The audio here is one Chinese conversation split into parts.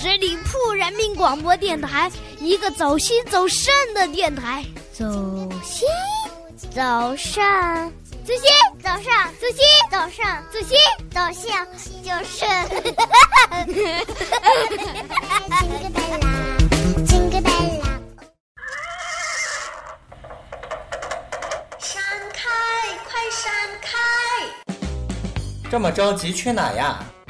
十里铺人民广播电台，一个走心走肾的电台。走心，走肾，走心，走上，走心，走上，走心，走向就是。金个贝拉，金个贝拉。闪开，快闪开！这么着急去哪呀？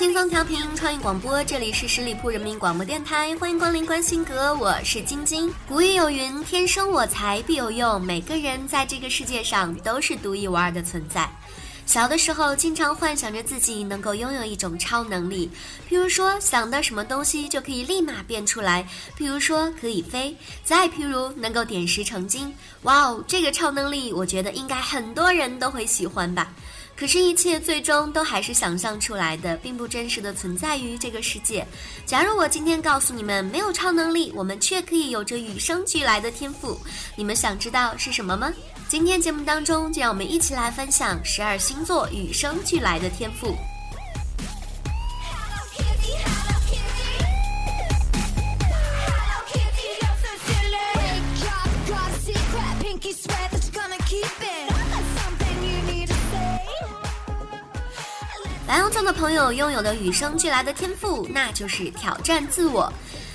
轻松调频创意广播，这里是十里铺人民广播电台，欢迎光临关心阁，我是晶晶。古语有云：“天生我材必有用。”每个人在这个世界上都是独一无二的存在。小的时候，经常幻想着自己能够拥有一种超能力，譬如说想到什么东西就可以立马变出来，譬如说可以飞，再譬如能够点石成金。哇哦，这个超能力，我觉得应该很多人都会喜欢吧。可是，一切最终都还是想象出来的，并不真实的存在于这个世界。假如我今天告诉你们，没有超能力，我们却可以有着与生俱来的天赋，你们想知道是什么吗？今天节目当中，就让我们一起来分享十二星座与生俱来的天赋。白羊座的朋友拥有的与生俱来的天赋，那就是挑战自我。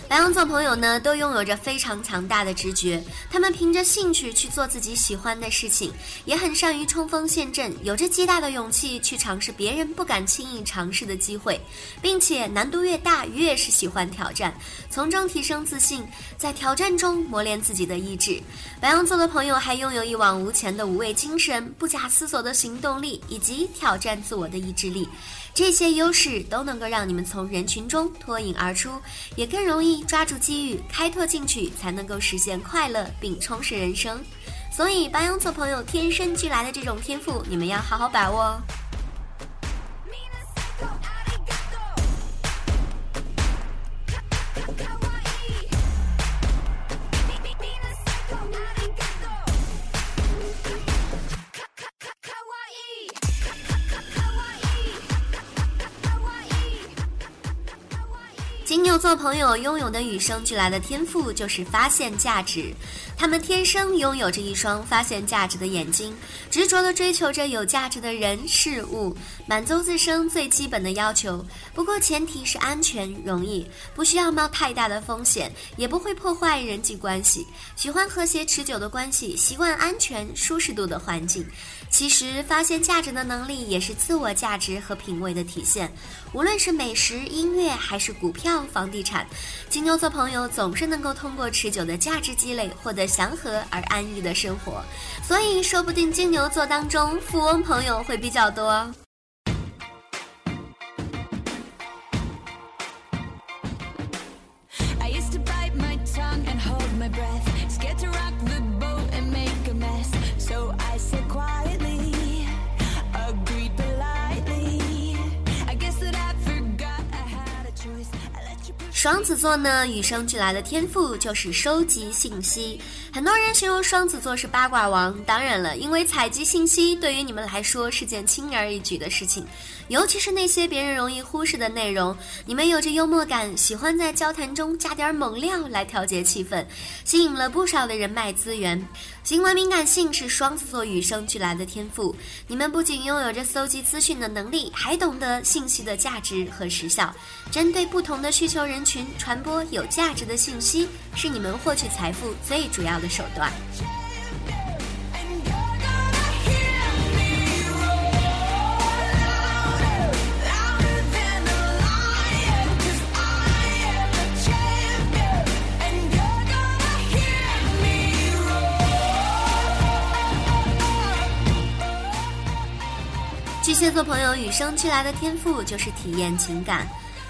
白羊座朋友呢，都拥有着非常强大的直觉，他们凭着兴趣去做自己喜欢的事情，也很善于冲锋陷阵，有着极大的勇气去尝试别人不敢轻易尝试的机会，并且难度越大，越是喜欢挑战，从中提升自信，在挑战中磨练自己的意志。白羊座的朋友还拥有一往无前的无畏精神、不假思索的行动力以及挑战自我的意志力。这些优势都能够让你们从人群中脱颖而出，也更容易抓住机遇，开拓进取，才能够实现快乐并充实人生。所以，白羊座朋友天生俱来的这种天赋，你们要好好把握哦。做朋友拥有的与生俱来的天赋就是发现价值，他们天生拥有着一双发现价值的眼睛，执着地追求着有价值的人事物，满足自身最基本的要求。不过前提是安全、容易，不需要冒太大的风险，也不会破坏人际关系。喜欢和谐持久的关系，习惯安全、舒适度的环境。其实，发现价值的能力也是自我价值和品味的体现。无论是美食、音乐，还是股票、房地产，金牛座朋友总是能够通过持久的价值积累，获得祥和而安逸的生活。所以，说不定金牛座当中富翁朋友会比较多双子座呢，与生俱来的天赋就是收集信息。很多人形容双子座是八卦王，当然了，因为采集信息对于你们来说是件轻而易举的事情，尤其是那些别人容易忽视的内容。你们有着幽默感，喜欢在交谈中加点猛料来调节气氛，吸引了不少的人脉资源。行为敏感性是双子座与生俱来的天赋。你们不仅拥有着搜集资讯的能力，还懂得信息的价值和时效，针对不同的需求人群传播有价值的信息，是你们获取财富最主要的手段巨蟹座朋友与生俱来的天赋就是体验情感。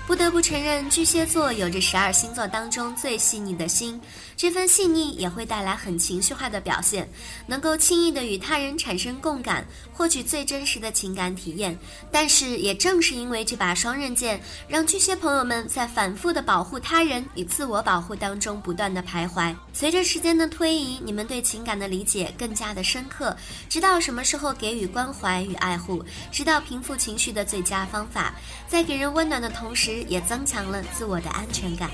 不得不承认，巨蟹座有着十二星座当中最细腻的心，这份细腻也会带来很情绪化的表现，能够轻易的与他人产生共感，获取最真实的情感体验。但是，也正是因为这把双刃剑，让巨蟹朋友们在反复的保护他人与自我保护当中不断的徘徊。随着时间的推移，你们对情感的理解更加的深刻，知道什么时候给予关怀与爱护，知道平复情绪的最佳方法，在给人温暖的同时。也增强了自我的安全感。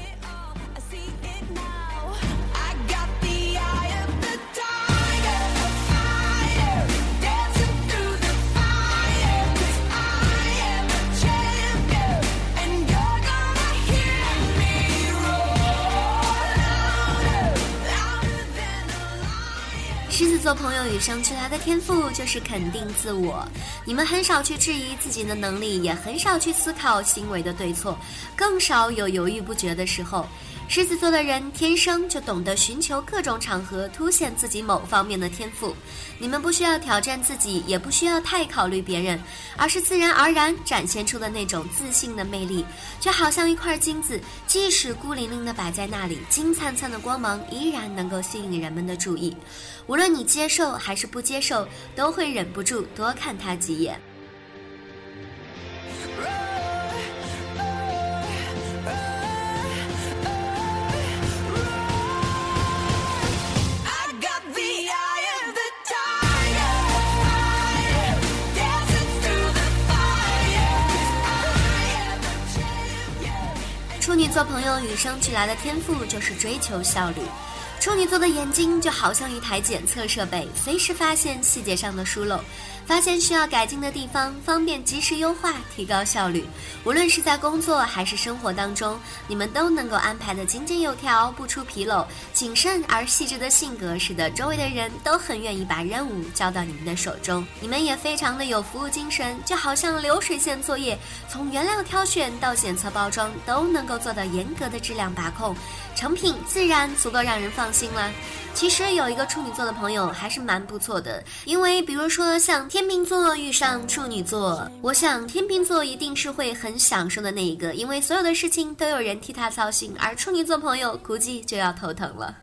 做朋友与生俱来的天赋就是肯定自我，你们很少去质疑自己的能力，也很少去思考行为的对错，更少有犹豫不决的时候。狮子座的人天生就懂得寻求各种场合凸显自己某方面的天赋，你们不需要挑战自己，也不需要太考虑别人，而是自然而然展现出的那种自信的魅力，就好像一块金子，即使孤零零的摆在那里，金灿灿的光芒依然能够吸引人们的注意。无论你接受还是不接受，都会忍不住多看他几眼。做朋友与生俱来的天赋就是追求效率。处女座的眼睛就好像一台检测设备，随时发现细节上的疏漏，发现需要改进的地方，方便及时优化，提高效率。无论是在工作还是生活当中，你们都能够安排的井井有条，不出纰漏。谨慎而细致的性格，使得周围的人都很愿意把任务交到你们的手中。你们也非常的有服务精神，就好像流水线作业，从原料挑选到检测包装，都能够做到严格的质量把控，成品自然足够让人放心了。其实有一个处女座的朋友还是蛮不错的，因为比如说像天天秤座遇上处女座，我想天秤座一定是会很享受的那一个，因为所有的事情都有人替他操心，而处女座朋友估计就要头疼了。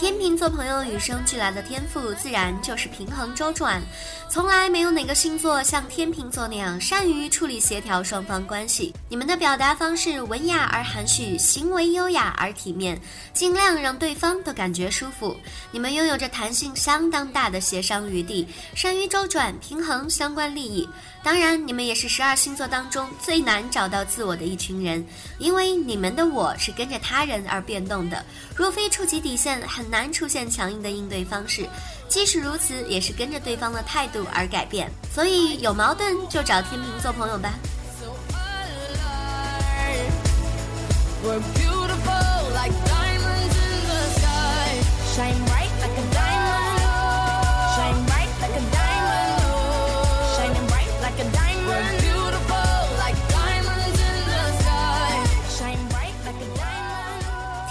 天秤座朋友与生俱来的天赋，自然就是平衡周转。从来没有哪个星座像天秤座那样善于处理协调双方关系。你们的表达方式文雅而含蓄，行为优雅而体面，尽量让对方都感觉舒服。你们拥有着弹性相当大的协商余地，善于周转平衡相关利益。当然，你们也是十二星座当中最难找到自我的一群人，因为你们的我是跟着他人而变动的。若非触及底线，很难出现强硬的应对方式。即使如此，也是跟着对方的态度而改变。所以有矛盾就找天平做朋友吧。so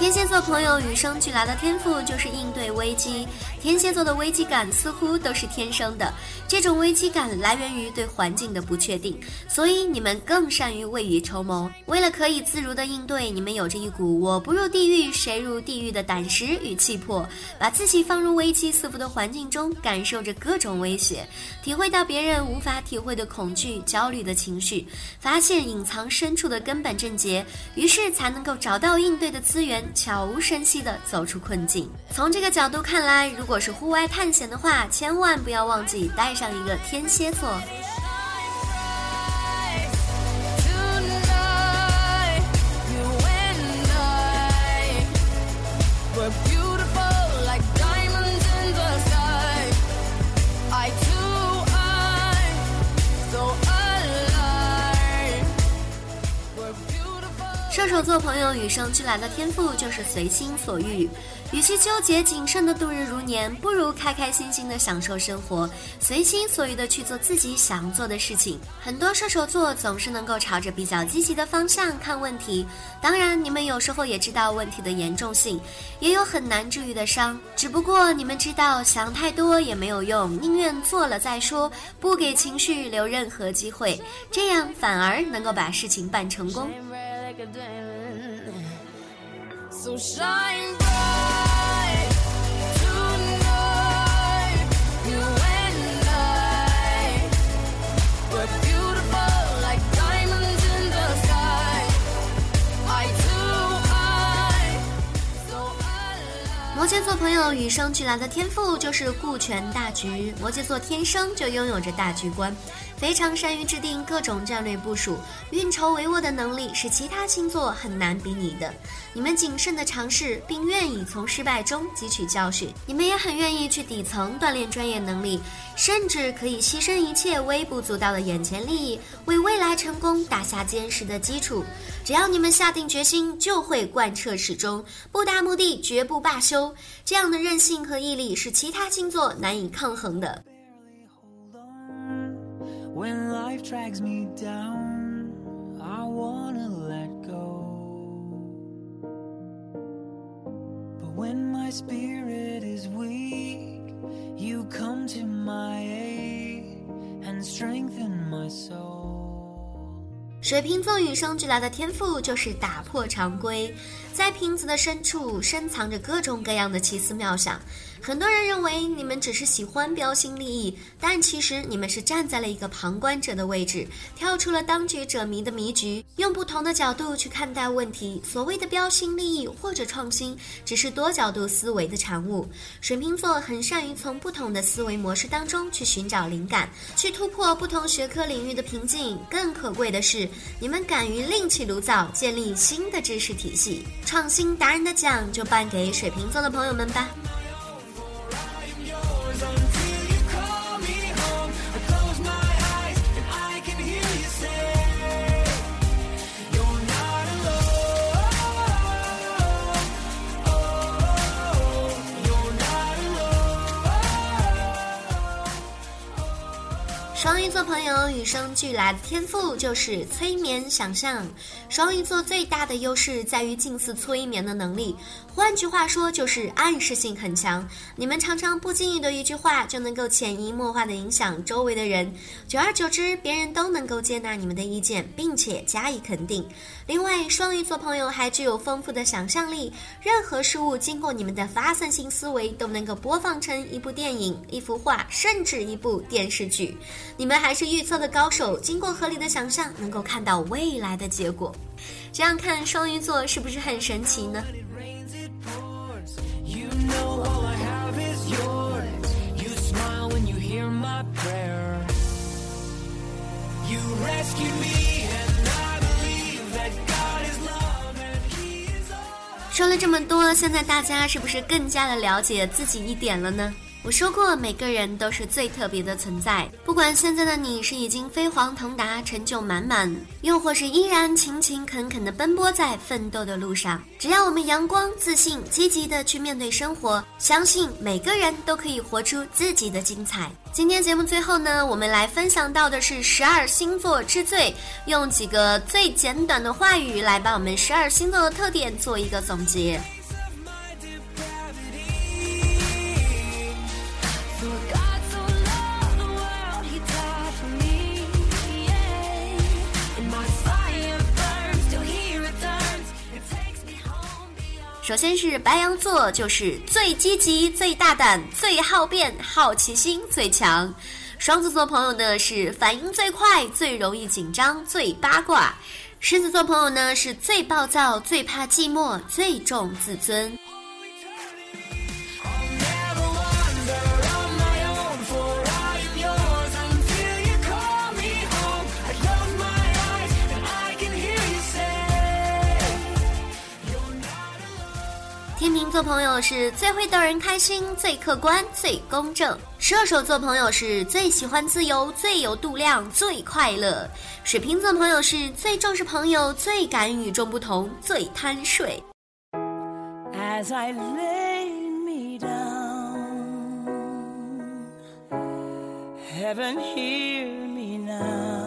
天蝎座朋友与生俱来的天赋就是应对危机。天蝎座的危机感似乎都是天生的，这种危机感来源于对环境的不确定，所以你们更善于未雨绸缪。为了可以自如的应对，你们有着一股“我不入地狱谁入地狱”的胆识与气魄，把自己放入危机四伏的环境中，感受着各种威胁，体会到别人无法体会的恐惧、焦虑的情绪，发现隐藏深处的根本症结，于是才能够找到应对的资源，悄无声息地走出困境。从这个角度看来，如如果是户外探险的话，千万不要忘记带上一个天蝎座。射手座朋友与生俱来的天赋就是随心所欲。与其纠结谨慎的度日如年，不如开开心心的享受生活，随心所欲的去做自己想做的事情。很多射手座总是能够朝着比较积极的方向看问题，当然，你们有时候也知道问题的严重性，也有很难治愈的伤。只不过你们知道，想太多也没有用，宁愿做了再说，不给情绪留任何机会，这样反而能够把事情办成功。So shine bright tonight. You and I, we're beautiful like diamonds in the sky. Eye to eye, so alive. 摩羯座朋友与生俱来的天赋就是顾全大局，摩羯座天生就拥有着大局观，非常善于制定各种战略部署，运筹帷幄的能力是其他星座很难比拟的。你们谨慎的尝试，并愿意从失败中汲取教训，你们也很愿意去底层锻炼专业能力，甚至可以牺牲一切微不足道的眼前利益，为未来成功打下坚实的基础。只要你们下定决心，就会贯彻始终，不达目的绝不罢休。这样的韧性和毅力是其他星座难以抗衡的。When life drags me down, I wanna let go. But when my spirit is weak, you come to my aid and strengthen my soul. 水瓶座与生俱来的天赋就是打破常规， 在瓶子的深处深藏着各种各样的奇思妙想。很多人认为你们只是喜欢标新立异，但其实你们是站在了一个旁观者的位置，跳出了当局者迷的迷局，用不同的角度去看待问题。所谓的标新立异或者创新，只是多角度思维的产物。水瓶座很善于从不同的思维模式当中去寻找灵感，去突破不同学科领域的瓶颈。更可贵的是，你们敢于另起炉灶，建立新的知识体系。创新达人的奖就颁给水瓶座的朋友们吧。双鱼座朋友与生俱来的天赋就是催眠想象。双鱼座最大的优势在于近似催眠的能力，换句话说就是暗示性很强。你们常常不经意的一句话就能够潜移默化的影响周围的人，久而久之，别人都能够接纳你们的意见，并且加以肯定。另外，双鱼座朋友还具有丰富的想象力，任何事物经过你们的发散性思维，都能够播放成一部电影、一幅画，甚至一部电视剧。你们还是预测的高手，经过合理的想象，能够看到未来的结果。这样看，双鱼座是不是很神奇呢.说了这么多，现在大家是不是更加的了解自己一点了呢？我说过，每个人都是最特别的存在。不管现在的你是已经飞黄腾达、成就满满，又或是依然勤勤恳恳地奔波在奋斗的路上，只要我们阳光、自信、积极地去面对生活，相信每个人都可以活出自己的精彩。今天节目最后呢，我们来分享到的是十二星座之最，用几个最简短的话语来把我们十二星座的特点做一个总结。首先是白羊座，就是最积极、最大胆、最好变、好奇心最强。双子座朋友呢是反应最快、最容易紧张、最八卦。狮子座朋友呢是最暴躁、最怕寂寞、最重自尊。做朋友是最会逗人开心最客观最公正。射手座朋友是最喜欢自由最有度量最快乐。水瓶座朋友是最重视朋友最敢与众不同最贪睡。As i lay me down heaven hear me now.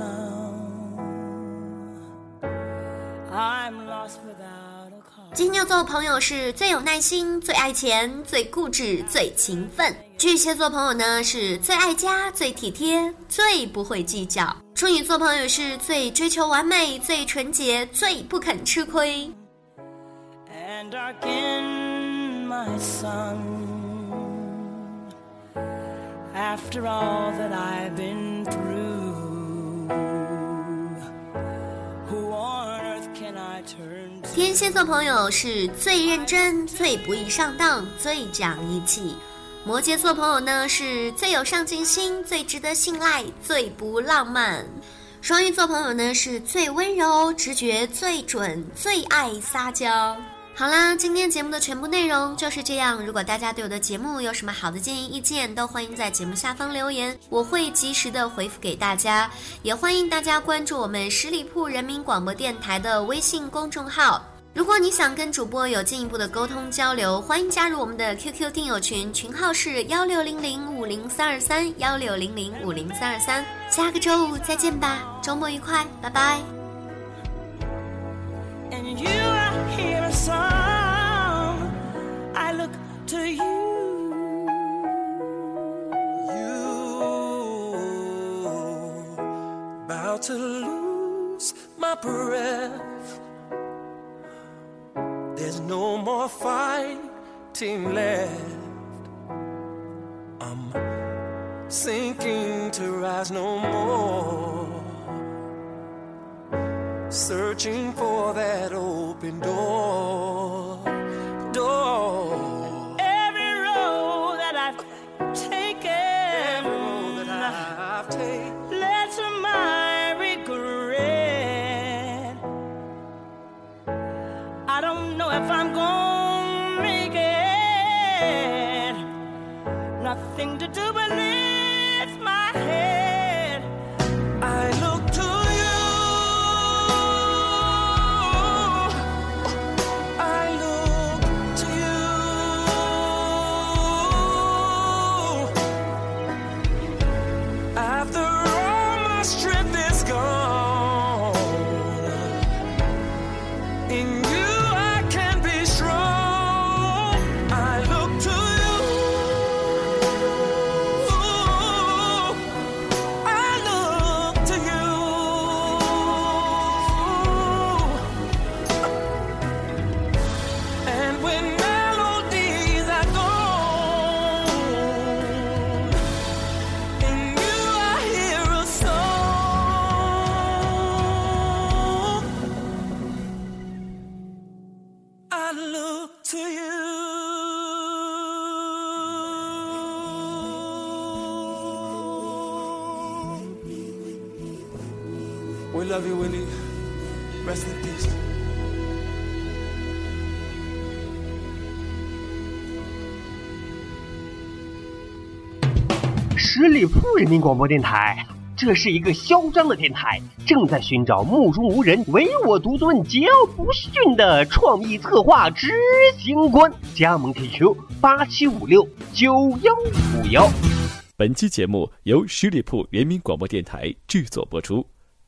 金牛座朋友是最有耐心、最爱钱、最固执、最勤奋。巨蟹座朋友呢是最爱家、最体贴、最不会计较。处女座朋友是最追求完美、最纯洁、最不肯吃亏。and darken my son, After all that I've been 天蝎座朋友是最认真、最不易上当、最讲义气。摩羯座朋友呢是最有上进心、最值得信赖、最不浪漫。双鱼座朋友呢是最温柔、直觉最准、最爱撒娇。好啦，今天节目的全部内容就是这样。如果大家对我的节目有什么好的建议、意见，都欢迎在节目下方留言，我会及时的回复给大家。也欢迎大家关注我们十里铺人民广播电台的微信公众号。如果你想跟主播有进一步的沟通交流，欢迎加入我们的 QQ 听友群，群号是幺六零零五零三二三幺六零零五零三二三。下个周五再见吧，周末愉快，拜拜。and you hear a song. I look to you. You about to lose my breath. There's no more fighting left. I'm sinking to rise no more. Searching for that open door. Door. Every road that I've taken, Every road that I've taken. led to my regret. I don't know if I'm gonna make it. Nothing to do but lift love you, Willie. Rest in peace. 十里铺人民广播电台，这是一个嚣张的电台，正在寻找目中无人、唯我独尊、桀骜不驯的创意策划执行官。加盟 QQ 八七五六九幺五幺。本期节目由十里铺人民广播电台制作播出。